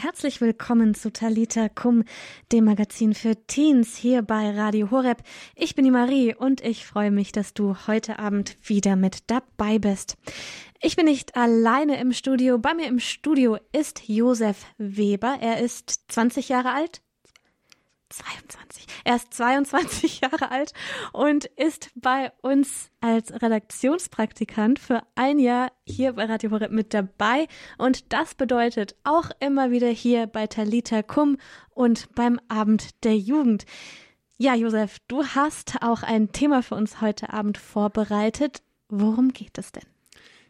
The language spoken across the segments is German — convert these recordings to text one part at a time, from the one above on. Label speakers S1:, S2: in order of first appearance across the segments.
S1: Herzlich willkommen zu Talita Kum, dem Magazin für Teens hier bei Radio Horeb. Ich bin die Marie und ich freue mich, dass du heute Abend wieder mit dabei bist. Ich bin nicht alleine im Studio. Bei mir im Studio ist Josef Weber. Er ist 20 Jahre alt. 22. Er ist 22 Jahre alt und ist bei uns als Redaktionspraktikant für ein Jahr hier bei Radio Horeb mit dabei. Und das bedeutet auch immer wieder hier bei Talita Kum und beim Abend der Jugend. Ja, Josef, du hast auch ein Thema für uns heute Abend vorbereitet. Worum geht es denn?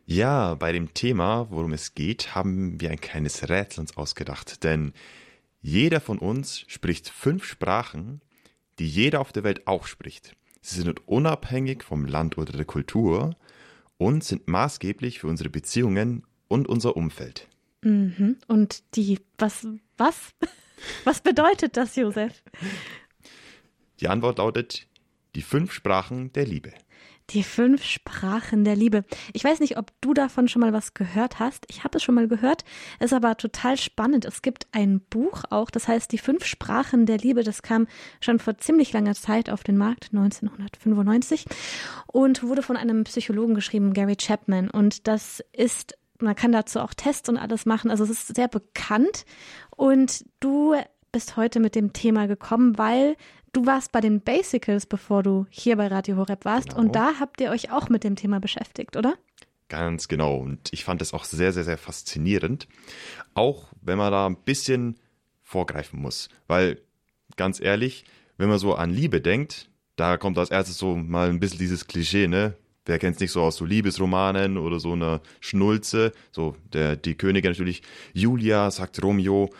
S2: Ja, bei dem Thema, worum es geht, haben wir ein kleines Rätsel uns ausgedacht, denn jeder von uns spricht fünf Sprachen, die jeder auf der Welt auch spricht. Sie sind unabhängig vom Land oder der Kultur und sind maßgeblich für unsere Beziehungen und unser Umfeld.
S1: Mhm. Und die, was, was? Was bedeutet das, Josef?
S2: Die Antwort lautet die fünf Sprachen der Liebe.
S1: Die fünf Sprachen der Liebe. Ich weiß nicht, ob du davon schon mal was gehört hast. Ich habe es schon mal gehört, ist aber total spannend. Es gibt ein Buch auch, das heißt Die fünf Sprachen der Liebe. Das kam schon vor ziemlich langer Zeit auf den Markt, 1995, und wurde von einem Psychologen geschrieben, Gary Chapman. Und das ist, man kann dazu auch Tests und alles machen. Also es ist sehr bekannt. Und du bist heute mit dem Thema gekommen, weil Du warst bei den Basicals, bevor du hier bei Radio Horeb warst. Genau. Und da habt ihr euch auch mit dem Thema beschäftigt, oder?
S2: Ganz genau. Und ich fand es auch sehr, sehr, sehr faszinierend. Auch wenn man da ein bisschen vorgreifen muss. Weil, ganz ehrlich, wenn man so an Liebe denkt, da kommt als erstes so mal ein bisschen dieses Klischee, ne? Wer kennt es nicht so aus so Liebesromanen oder so einer Schnulze? So, der, die Königin natürlich. Julia sagt Romeo,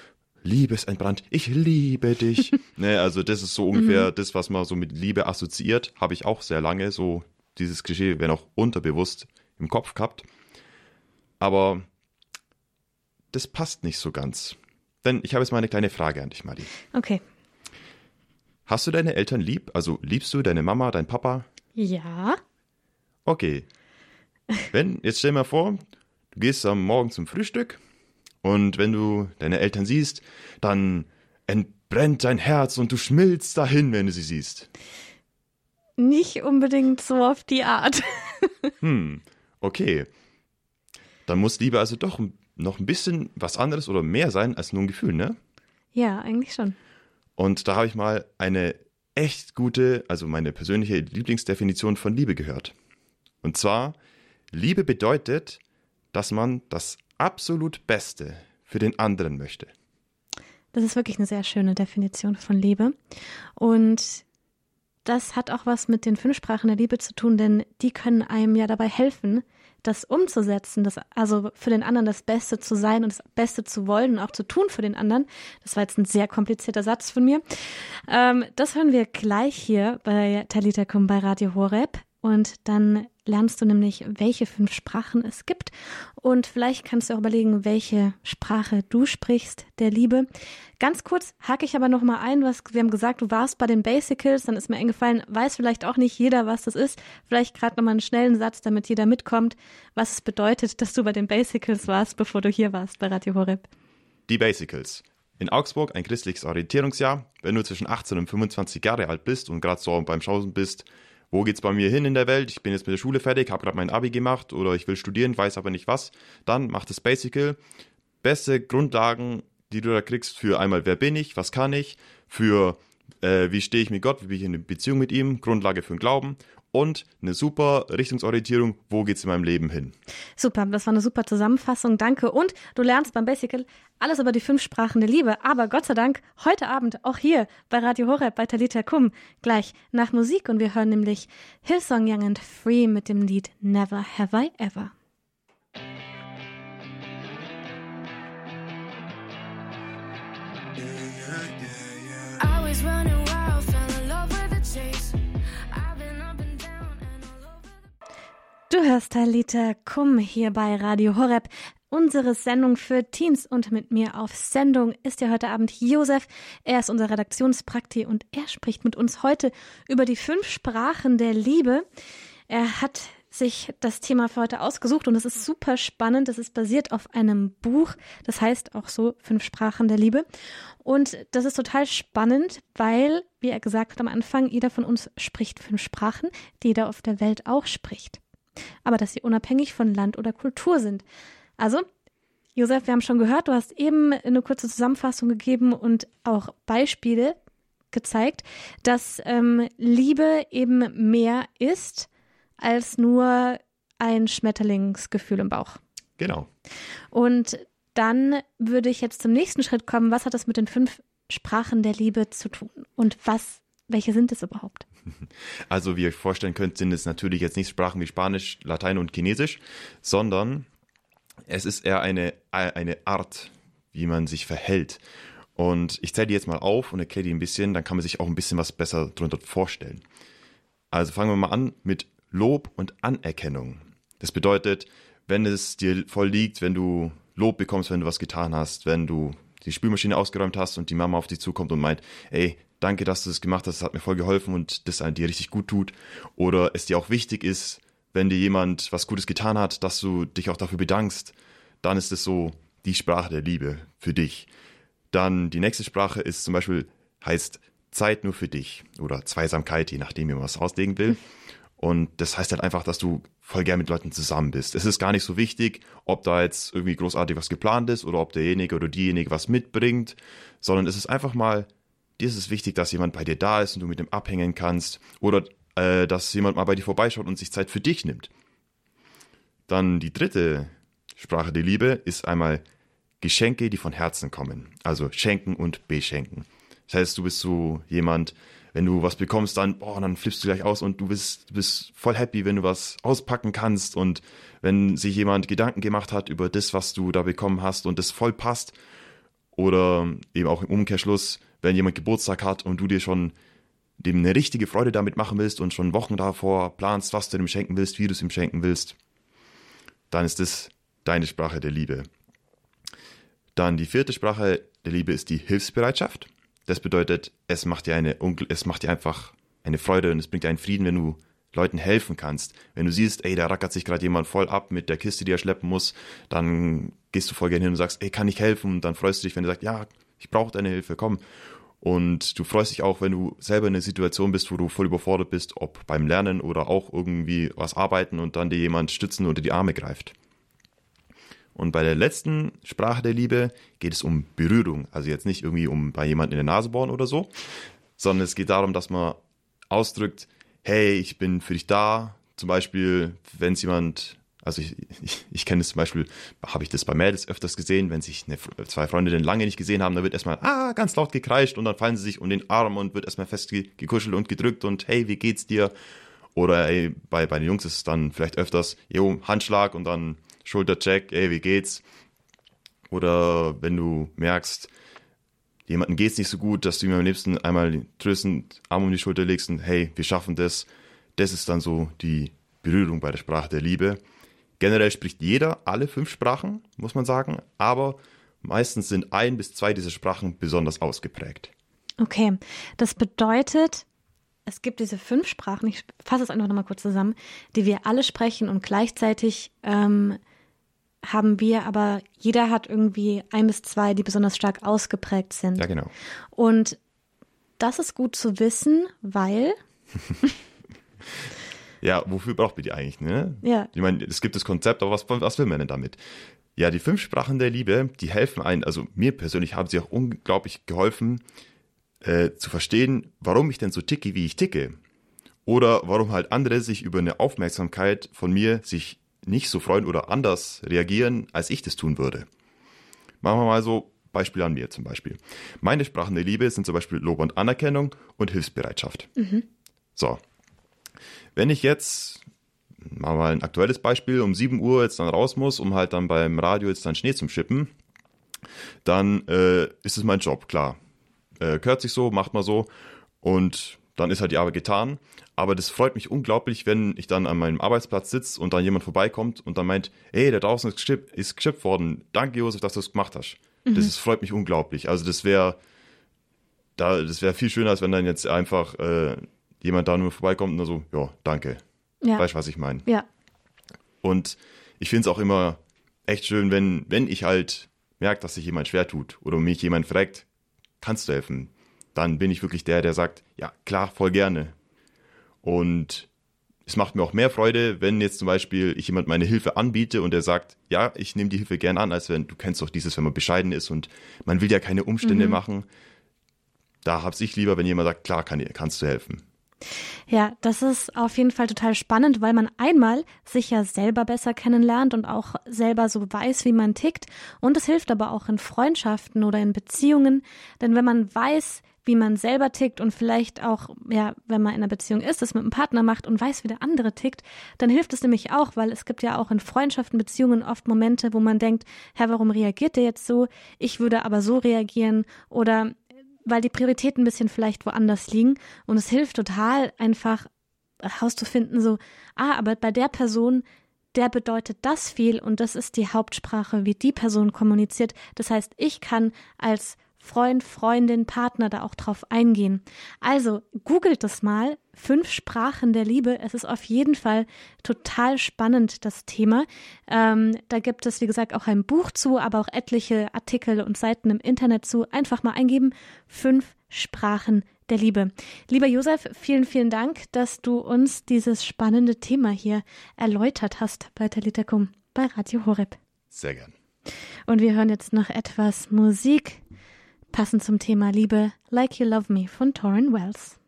S2: Liebesentbrannt, ich liebe dich. ne, also das ist so ungefähr mhm. das, was man so mit Liebe assoziiert. Habe ich auch sehr lange so dieses Klischee, wenn auch unterbewusst im Kopf gehabt. Aber das passt nicht so ganz. Denn ich habe jetzt mal eine kleine Frage an dich, Marie.
S1: Okay.
S2: Hast du deine Eltern lieb? Also liebst du deine Mama, dein Papa?
S1: Ja.
S2: Okay. Wenn, jetzt stell dir mal vor, du gehst am Morgen zum Frühstück und wenn du deine Eltern siehst, dann entbrennt dein Herz und du schmilzt dahin, wenn du sie siehst.
S1: Nicht unbedingt so auf die Art.
S2: hm, okay. Dann muss Liebe also doch noch ein bisschen was anderes oder mehr sein als nur ein Gefühl, ne?
S1: Ja, eigentlich schon.
S2: Und da habe ich mal eine echt gute, also meine persönliche Lieblingsdefinition von Liebe gehört. Und zwar, Liebe bedeutet, dass man das absolut Beste für den anderen möchte.
S1: Das ist wirklich eine sehr schöne Definition von Liebe. Und das hat auch was mit den fünf Sprachen der Liebe zu tun, denn die können einem ja dabei helfen, das umzusetzen, das, also für den anderen das Beste zu sein und das Beste zu wollen und auch zu tun für den anderen. Das war jetzt ein sehr komplizierter Satz von mir. Ähm, das hören wir gleich hier bei Talita Kum bei Radio Horeb. Und dann lernst du nämlich, welche fünf Sprachen es gibt. Und vielleicht kannst du auch überlegen, welche Sprache du sprichst, der Liebe. Ganz kurz hake ich aber noch mal ein, was wir haben gesagt, du warst bei den Basicals, dann ist mir eingefallen, weiß vielleicht auch nicht jeder, was das ist. Vielleicht gerade noch mal einen schnellen Satz, damit jeder mitkommt, was es bedeutet, dass du bei den Basicals warst, bevor du hier warst bei Radio Horeb.
S2: Die Basicals. In Augsburg ein christliches Orientierungsjahr. Wenn du zwischen 18 und 25 Jahre alt bist und gerade so beim Schausen bist, wo geht's bei mir hin in der Welt? Ich bin jetzt mit der Schule fertig, habe gerade mein Abi gemacht oder ich will studieren, weiß aber nicht was. Dann mach das Basical. Beste Grundlagen, die du da kriegst für einmal, wer bin ich, was kann ich, für äh, wie stehe ich mit Gott, wie bin ich in Beziehung mit ihm, Grundlage für den Glauben und eine super Richtungsorientierung, wo geht's in meinem Leben hin.
S1: Super, das war eine super Zusammenfassung, danke. Und du lernst beim Basical alles über die fünf Sprachen der Liebe, aber Gott sei Dank heute Abend auch hier bei Radio Horeb bei Talita Kum gleich nach Musik und wir hören nämlich Hillsong Young and Free mit dem Lied Never Have I Ever. Du hörst Talita Kum hier bei Radio Horeb. Unsere Sendung für Teens und mit mir auf Sendung ist ja heute Abend Josef. Er ist unser Redaktionsprakti und er spricht mit uns heute über die fünf Sprachen der Liebe. Er hat sich das Thema für heute ausgesucht und es ist super spannend. Das ist basiert auf einem Buch, das heißt auch so Fünf Sprachen der Liebe. Und das ist total spannend, weil, wie er gesagt hat am Anfang, jeder von uns spricht fünf Sprachen, die jeder auf der Welt auch spricht. Aber dass sie unabhängig von Land oder Kultur sind. Also, Josef, wir haben schon gehört, du hast eben eine kurze Zusammenfassung gegeben und auch Beispiele gezeigt, dass ähm, Liebe eben mehr ist als nur ein Schmetterlingsgefühl im Bauch.
S2: Genau.
S1: Und dann würde ich jetzt zum nächsten Schritt kommen. Was hat das mit den fünf Sprachen der Liebe zu tun? Und was, welche sind es überhaupt?
S2: Also, wie ihr euch vorstellen könnt, sind es natürlich jetzt nicht Sprachen wie Spanisch, Latein und Chinesisch, sondern es ist eher eine, eine Art, wie man sich verhält. Und ich zähle die jetzt mal auf und erkläre die ein bisschen, dann kann man sich auch ein bisschen was besser darunter vorstellen. Also fangen wir mal an mit Lob und Anerkennung. Das bedeutet, wenn es dir voll liegt, wenn du Lob bekommst, wenn du was getan hast, wenn du die Spülmaschine ausgeräumt hast und die Mama auf dich zukommt und meint, ey, danke, dass du das gemacht hast, das hat mir voll geholfen und das dir richtig gut tut. Oder es dir auch wichtig ist, wenn dir jemand was Gutes getan hat, dass du dich auch dafür bedankst, dann ist es so die Sprache der Liebe für dich. Dann die nächste Sprache ist zum Beispiel, heißt Zeit nur für dich oder Zweisamkeit, je nachdem, wie man was auslegen will. Und das heißt halt einfach, dass du voll gern mit Leuten zusammen bist. Es ist gar nicht so wichtig, ob da jetzt irgendwie großartig was geplant ist oder ob derjenige oder diejenige was mitbringt, sondern es ist einfach mal, dir ist es wichtig, dass jemand bei dir da ist und du mit dem abhängen kannst oder äh, dass jemand mal bei dir vorbeischaut und sich Zeit für dich nimmt. Dann die dritte Sprache der Liebe ist einmal Geschenke, die von Herzen kommen. Also schenken und beschenken. Das heißt, du bist so jemand, wenn du was bekommst, dann, boah, dann flippst du gleich aus und du bist, du bist voll happy, wenn du was auspacken kannst und wenn sich jemand Gedanken gemacht hat über das, was du da bekommen hast und das voll passt. Oder eben auch im Umkehrschluss, wenn jemand Geburtstag hat und du dir schon dem eine richtige Freude damit machen willst und schon Wochen davor planst, was du ihm schenken willst, wie du es ihm schenken willst, dann ist das deine Sprache der Liebe. Dann die vierte Sprache der Liebe ist die Hilfsbereitschaft. Das bedeutet, es macht dir eine, es macht dir einfach eine Freude und es bringt dir einen Frieden, wenn du Leuten helfen kannst. Wenn du siehst, ey, da rackert sich gerade jemand voll ab mit der Kiste, die er schleppen muss, dann gehst du voll gerne hin und sagst, ey, kann ich helfen? Und dann freust du dich, wenn er sagt, ja, ich brauche deine Hilfe, komm. Und du freust dich auch, wenn du selber in einer Situation bist, wo du voll überfordert bist, ob beim Lernen oder auch irgendwie was arbeiten und dann dir jemand stützen oder die Arme greift. Und bei der letzten Sprache der Liebe geht es um Berührung. Also jetzt nicht irgendwie um bei jemandem in der Nase bohren oder so, sondern es geht darum, dass man ausdrückt, hey, ich bin für dich da. Zum Beispiel, wenn es jemand, also ich, ich, ich kenne es zum Beispiel, habe ich das bei Mädels öfters gesehen, wenn sich eine, zwei Freundinnen lange nicht gesehen haben, da wird erstmal ah, ganz laut gekreischt und dann fallen sie sich um den Arm und wird erstmal fest gekuschelt und gedrückt und hey, wie geht's dir? Oder ey, bei, bei den Jungs ist es dann vielleicht öfters, jo, Handschlag und dann Schultercheck, ey, wie geht's? Oder wenn du merkst, jemandem geht's nicht so gut, dass du ihm am liebsten einmal tröstend Arm um die Schulter legst und hey, wir schaffen das. Das ist dann so die Berührung bei der Sprache der Liebe. Generell spricht jeder alle fünf Sprachen, muss man sagen, aber meistens sind ein bis zwei dieser Sprachen besonders ausgeprägt.
S1: Okay, das bedeutet, es gibt diese fünf Sprachen, ich fasse es einfach nochmal kurz zusammen, die wir alle sprechen und gleichzeitig ähm, haben wir, aber jeder hat irgendwie ein bis zwei, die besonders stark ausgeprägt sind.
S2: Ja, genau.
S1: Und das ist gut zu wissen, weil.
S2: ja, wofür braucht man die eigentlich, ne?
S1: Ja.
S2: Ich meine, es gibt das Konzept, aber was, was will man denn damit? Ja, die fünf Sprachen der Liebe, die helfen einen, also mir persönlich haben sie auch unglaublich geholfen, äh, zu verstehen, warum ich denn so ticke, wie ich ticke. Oder warum halt andere sich über eine Aufmerksamkeit von mir sich nicht so freuen oder anders reagieren, als ich das tun würde. Machen wir mal so Beispiel an mir zum Beispiel. Meine Sprachen der Liebe sind zum Beispiel Lob und Anerkennung und Hilfsbereitschaft. Mhm. So. Wenn ich jetzt, machen wir mal ein aktuelles Beispiel, um 7 Uhr jetzt dann raus muss, um halt dann beim Radio jetzt dann Schnee zu schippen, dann äh, ist es mein Job, klar. Äh, gehört sich so, macht mal so und dann ist halt die Arbeit getan. Aber das freut mich unglaublich, wenn ich dann an meinem Arbeitsplatz sitze und dann jemand vorbeikommt und dann meint, hey, da draußen ist geschippt, ist geschippt worden. Danke, Josef, dass du es gemacht hast. Mhm. Das ist, freut mich unglaublich. Also das wäre da, das wäre viel schöner, als wenn dann jetzt einfach äh, jemand da nur vorbeikommt und so, ja, danke. Ja. Weißt du, was ich meine?
S1: Ja,
S2: Und ich finde es auch immer echt schön, wenn, wenn ich halt merke, dass sich jemand schwer tut oder mich jemand fragt, kannst du helfen? Dann bin ich wirklich der, der sagt, ja, klar, voll gerne. Und es macht mir auch mehr Freude, wenn jetzt zum Beispiel ich jemand meine Hilfe anbiete und der sagt, ja, ich nehme die Hilfe gern an, als wenn, du kennst doch dieses, wenn man bescheiden ist und man will ja keine Umstände mhm. machen. Da hab's ich lieber, wenn jemand sagt, klar, kann, kannst du helfen.
S1: Ja, das ist auf jeden Fall total spannend, weil man einmal sich ja selber besser kennenlernt und auch selber so weiß, wie man tickt. Und es hilft aber auch in Freundschaften oder in Beziehungen. Denn wenn man weiß, wie man selber tickt und vielleicht auch, ja, wenn man in einer Beziehung ist, das mit einem Partner macht und weiß, wie der andere tickt, dann hilft es nämlich auch, weil es gibt ja auch in Freundschaften, Beziehungen oft Momente, wo man denkt, Herr, warum reagiert der jetzt so? Ich würde aber so reagieren oder weil die Prioritäten ein bisschen vielleicht woanders liegen. Und es hilft total, einfach herauszufinden, so, ah, aber bei der Person, der bedeutet das viel und das ist die Hauptsprache, wie die Person kommuniziert. Das heißt, ich kann als Freund, Freundin, Partner da auch drauf eingehen. Also googelt das mal. Fünf Sprachen der Liebe. Es ist auf jeden Fall total spannend, das Thema. Ähm, da gibt es, wie gesagt, auch ein Buch zu, aber auch etliche Artikel und Seiten im Internet zu. Einfach mal eingeben. Fünf Sprachen der Liebe. Lieber Josef, vielen, vielen Dank, dass du uns dieses spannende Thema hier erläutert hast bei Talitakum bei Radio Horeb.
S2: Sehr gern.
S1: Und wir hören jetzt noch etwas Musik. Passend zum Thema Liebe, Like You Love Me von Torrin Wells.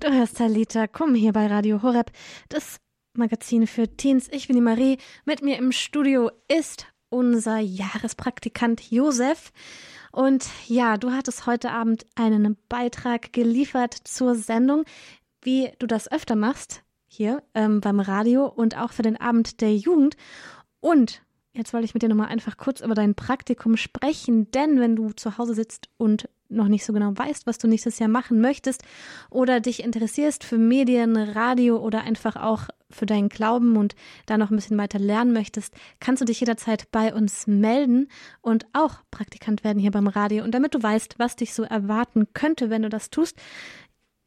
S1: Du hörst Talita, komm hier bei Radio Horeb, das Magazin für Teens. Ich bin die Marie. Mit mir im Studio ist unser Jahrespraktikant Josef. Und ja, du hattest heute Abend einen Beitrag geliefert zur Sendung, wie du das öfter machst, hier ähm, beim Radio und auch für den Abend der Jugend. Und jetzt wollte ich mit dir nochmal einfach kurz über dein Praktikum sprechen, denn wenn du zu Hause sitzt und noch nicht so genau weißt, was du nächstes Jahr machen möchtest oder dich interessierst für Medien, Radio oder einfach auch für deinen Glauben und da noch ein bisschen weiter lernen möchtest, kannst du dich jederzeit bei uns melden und auch Praktikant werden hier beim Radio. Und damit du weißt, was dich so erwarten könnte, wenn du das tust,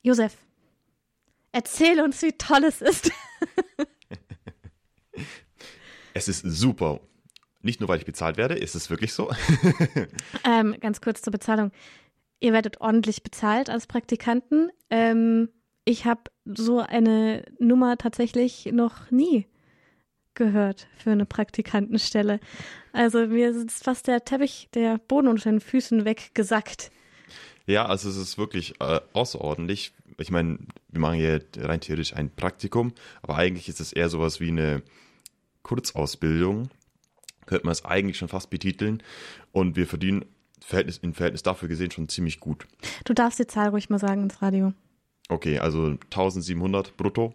S1: Josef, erzähl uns, wie toll es ist.
S2: es ist super. Nicht nur, weil ich bezahlt werde, ist es wirklich so.
S1: ähm, ganz kurz zur Bezahlung. Ihr werdet ordentlich bezahlt als Praktikanten. Ähm, ich habe so eine Nummer tatsächlich noch nie gehört für eine Praktikantenstelle. Also mir ist fast der Teppich, der Boden unter den Füßen weggesackt.
S2: Ja, also es ist wirklich äh, außerordentlich. Ich meine, wir machen hier rein theoretisch ein Praktikum, aber eigentlich ist es eher sowas wie eine Kurzausbildung. Könnte man es eigentlich schon fast betiteln. Und wir verdienen Verhältnis, im Verhältnis dafür gesehen schon ziemlich gut.
S1: Du darfst die Zahl ruhig mal sagen ins Radio.
S2: Okay, also 1700 brutto.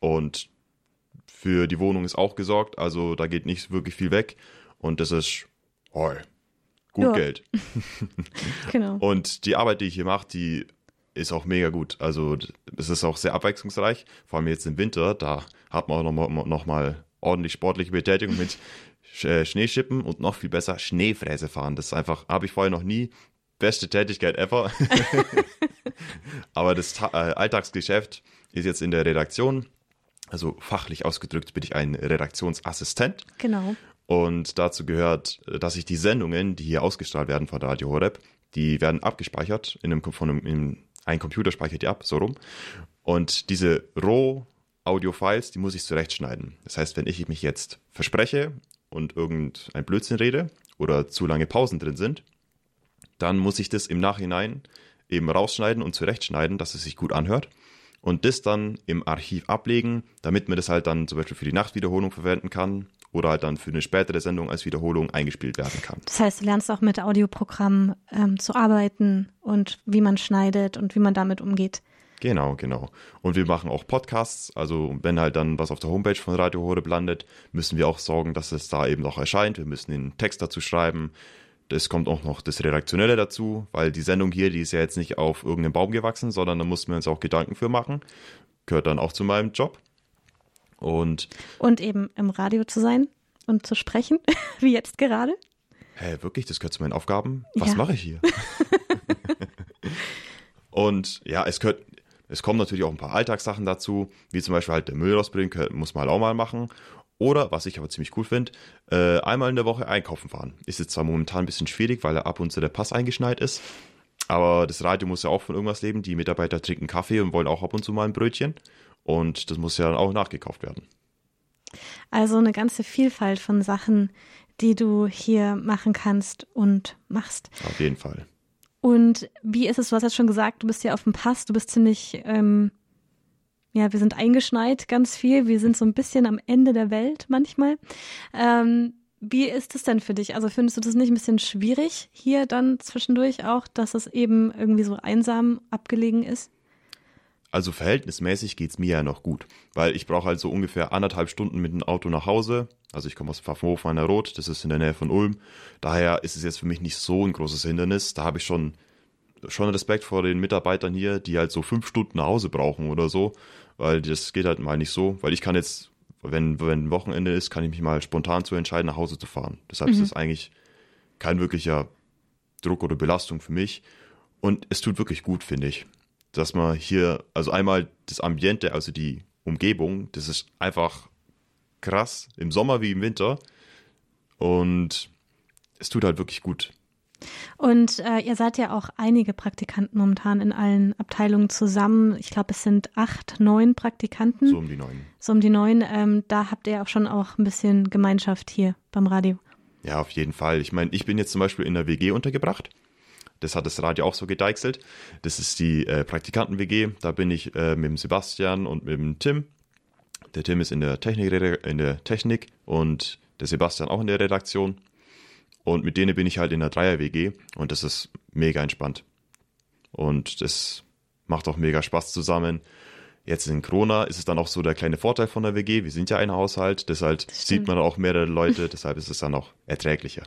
S2: Und für die Wohnung ist auch gesorgt, also da geht nicht wirklich viel weg. Und das ist oh, gut ja. Geld. genau. Und die Arbeit, die ich hier mache, die ist auch mega gut. Also es ist auch sehr abwechslungsreich, vor allem jetzt im Winter, da hat man auch nochmal noch mal ordentlich sportliche Betätigung mit äh, Schneeschippen und noch viel besser Schneefräse fahren. Das ist einfach, habe ich vorher noch nie. Beste Tätigkeit ever. Aber das äh, Alltagsgeschäft ist jetzt in der Redaktion. Also fachlich ausgedrückt bin ich ein Redaktionsassistent.
S1: Genau.
S2: Und dazu gehört, dass ich die Sendungen, die hier ausgestrahlt werden von Radio Horeb, die werden abgespeichert. In einem, von einem, in, ein Computer speichert die ab, so rum. Und diese Roh-Audio-Files, die muss ich zurechtschneiden. Das heißt, wenn ich mich jetzt verspreche und irgendein Blödsinn rede oder zu lange Pausen drin sind, dann muss ich das im Nachhinein eben rausschneiden und zurechtschneiden, dass es sich gut anhört und das dann im Archiv ablegen, damit man das halt dann zum Beispiel für die Nachtwiederholung verwenden kann oder halt dann für eine spätere Sendung als Wiederholung eingespielt werden kann.
S1: Das heißt, du lernst auch mit Audioprogrammen ähm, zu arbeiten und wie man schneidet und wie man damit umgeht.
S2: Genau, genau. Und wir machen auch Podcasts. Also wenn halt dann was auf der Homepage von Radio Horeb landet, müssen wir auch sorgen, dass es da eben noch erscheint. Wir müssen den Text dazu schreiben. Es kommt auch noch das Redaktionelle dazu, weil die Sendung hier, die ist ja jetzt nicht auf irgendeinem Baum gewachsen, sondern da mussten wir uns auch Gedanken für machen. gehört dann auch zu meinem Job. Und,
S1: und eben im Radio zu sein und zu sprechen, wie jetzt gerade.
S2: Hä, wirklich? Das gehört zu meinen Aufgaben? Was ja. mache ich hier? und ja, es gehört, es kommen natürlich auch ein paar Alltagssachen dazu, wie zum Beispiel halt der Müll rausbringen, muss man halt auch mal machen. Oder, was ich aber ziemlich cool finde, äh, einmal in der Woche einkaufen fahren. Ist jetzt zwar momentan ein bisschen schwierig, weil ab und zu der Pass eingeschneit ist. Aber das Radio muss ja auch von irgendwas leben. Die Mitarbeiter trinken Kaffee und wollen auch ab und zu mal ein Brötchen. Und das muss ja dann auch nachgekauft werden.
S1: Also eine ganze Vielfalt von Sachen, die du hier machen kannst und machst.
S2: Auf jeden Fall.
S1: Und wie ist es, du hast jetzt schon gesagt, du bist hier auf dem Pass, du bist ziemlich, ähm, ja, wir sind eingeschneit ganz viel, wir sind so ein bisschen am Ende der Welt manchmal. Ähm, wie ist es denn für dich? Also findest du das nicht ein bisschen schwierig hier dann zwischendurch auch, dass es eben irgendwie so einsam abgelegen ist?
S2: Also verhältnismäßig geht es mir ja noch gut, weil ich brauche halt so ungefähr anderthalb Stunden mit dem Auto nach Hause. Also ich komme aus Pfaffenhof an der Rot, das ist in der Nähe von Ulm. Daher ist es jetzt für mich nicht so ein großes Hindernis. Da habe ich schon, schon Respekt vor den Mitarbeitern hier, die halt so fünf Stunden nach Hause brauchen oder so, weil das geht halt mal nicht so, weil ich kann jetzt, wenn, wenn Wochenende ist, kann ich mich mal spontan zu entscheiden, nach Hause zu fahren. Deshalb mhm. ist das eigentlich kein wirklicher Druck oder Belastung für mich. Und es tut wirklich gut, finde ich dass man hier, also einmal das Ambiente, also die Umgebung, das ist einfach krass, im Sommer wie im Winter. Und es tut halt wirklich gut.
S1: Und äh, ihr seid ja auch einige Praktikanten momentan in allen Abteilungen zusammen. Ich glaube, es sind acht, neun Praktikanten.
S2: So um die neun.
S1: So um die neun. Ähm, da habt ihr auch schon auch ein bisschen Gemeinschaft hier beim Radio.
S2: Ja, auf jeden Fall. Ich meine, ich bin jetzt zum Beispiel in der WG untergebracht. Das hat das Radio auch so gedeichselt. Das ist die äh, Praktikanten-WG. Da bin ich äh, mit dem Sebastian und mit dem Tim. Der Tim ist in der Technik, in der Technik und der Sebastian auch in der Redaktion. Und mit denen bin ich halt in der Dreier-WG und das ist mega entspannt. Und das macht auch mega Spaß zusammen. Jetzt in Corona ist es dann auch so der kleine Vorteil von der WG. Wir sind ja ein Haushalt, deshalb sieht man auch mehrere Leute, deshalb ist es dann auch erträglicher.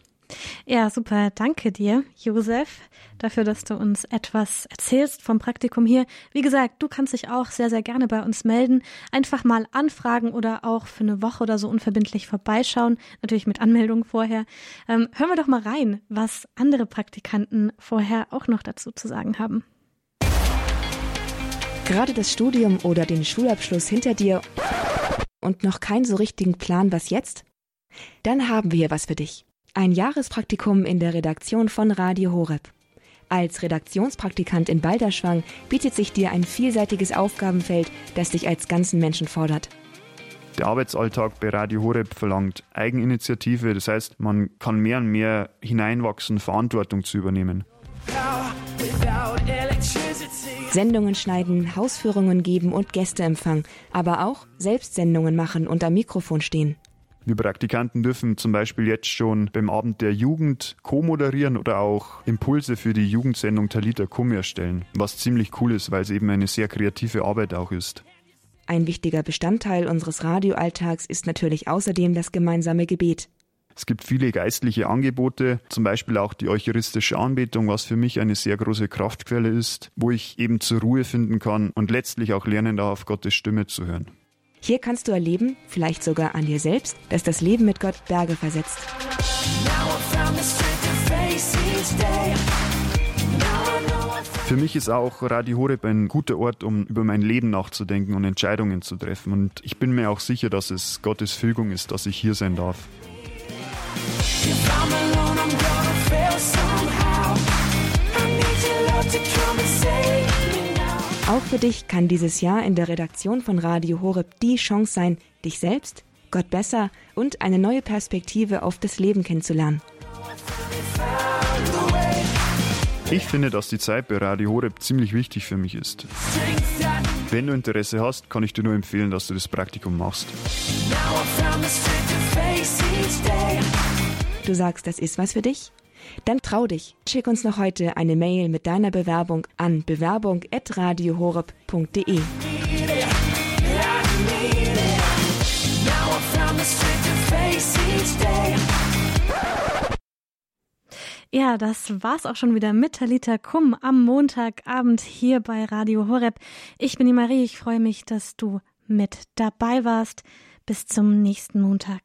S1: Ja, super. Danke dir, Josef, dafür, dass du uns etwas erzählst vom Praktikum hier. Wie gesagt, du kannst dich auch sehr, sehr gerne bei uns melden. Einfach mal anfragen oder auch für eine Woche oder so unverbindlich vorbeischauen. Natürlich mit Anmeldung vorher. Ähm, hören wir doch mal rein, was andere Praktikanten vorher auch noch dazu zu sagen haben.
S3: Gerade das Studium oder den Schulabschluss hinter dir und noch keinen so richtigen Plan, was jetzt? Dann haben wir hier was für dich. Ein Jahrespraktikum in der Redaktion von Radio Horeb. Als Redaktionspraktikant in Balderschwang bietet sich dir ein vielseitiges Aufgabenfeld, das dich als ganzen Menschen fordert.
S4: Der Arbeitsalltag bei Radio Horeb verlangt Eigeninitiative, das heißt, man kann mehr und mehr hineinwachsen, Verantwortung zu übernehmen.
S3: Sendungen schneiden, Hausführungen geben und Gäste empfangen, aber auch Selbstsendungen machen und am Mikrofon stehen.
S4: Wir Praktikanten dürfen zum Beispiel jetzt schon beim Abend der Jugend co-moderieren oder auch Impulse für die Jugendsendung Talita Kum erstellen, was ziemlich cool ist, weil es eben eine sehr kreative Arbeit auch ist.
S3: Ein wichtiger Bestandteil unseres Radioalltags ist natürlich außerdem das gemeinsame Gebet.
S4: Es gibt viele geistliche Angebote, zum Beispiel auch die eucharistische Anbetung, was für mich eine sehr große Kraftquelle ist, wo ich eben zur Ruhe finden kann und letztlich auch lernen darf, Gottes Stimme zu hören.
S3: Hier kannst du erleben, vielleicht sogar an dir selbst, dass das Leben mit Gott Berge versetzt.
S4: Für mich ist auch Radio Horeb ein guter Ort, um über mein Leben nachzudenken und Entscheidungen zu treffen. Und ich bin mir auch sicher, dass es Gottes Fügung ist, dass ich hier sein darf. If I'm alone, I'm
S3: Auch für dich kann dieses Jahr in der Redaktion von Radio Horeb die Chance sein, dich selbst, Gott besser und eine neue Perspektive auf das Leben kennenzulernen.
S4: Ich finde, dass die Zeit bei Radio Horeb ziemlich wichtig für mich ist. Wenn du Interesse hast, kann ich dir nur empfehlen, dass du das Praktikum machst.
S3: Du sagst, das ist was für dich? Dann trau dich. Schick uns noch heute eine Mail mit deiner Bewerbung an bewerbung.radiohoreb.de.
S1: Ja, das war's auch schon wieder mit Talita Kum am Montagabend hier bei Radio Horeb. Ich bin die Marie, ich freue mich, dass du mit dabei warst. Bis zum nächsten Montag.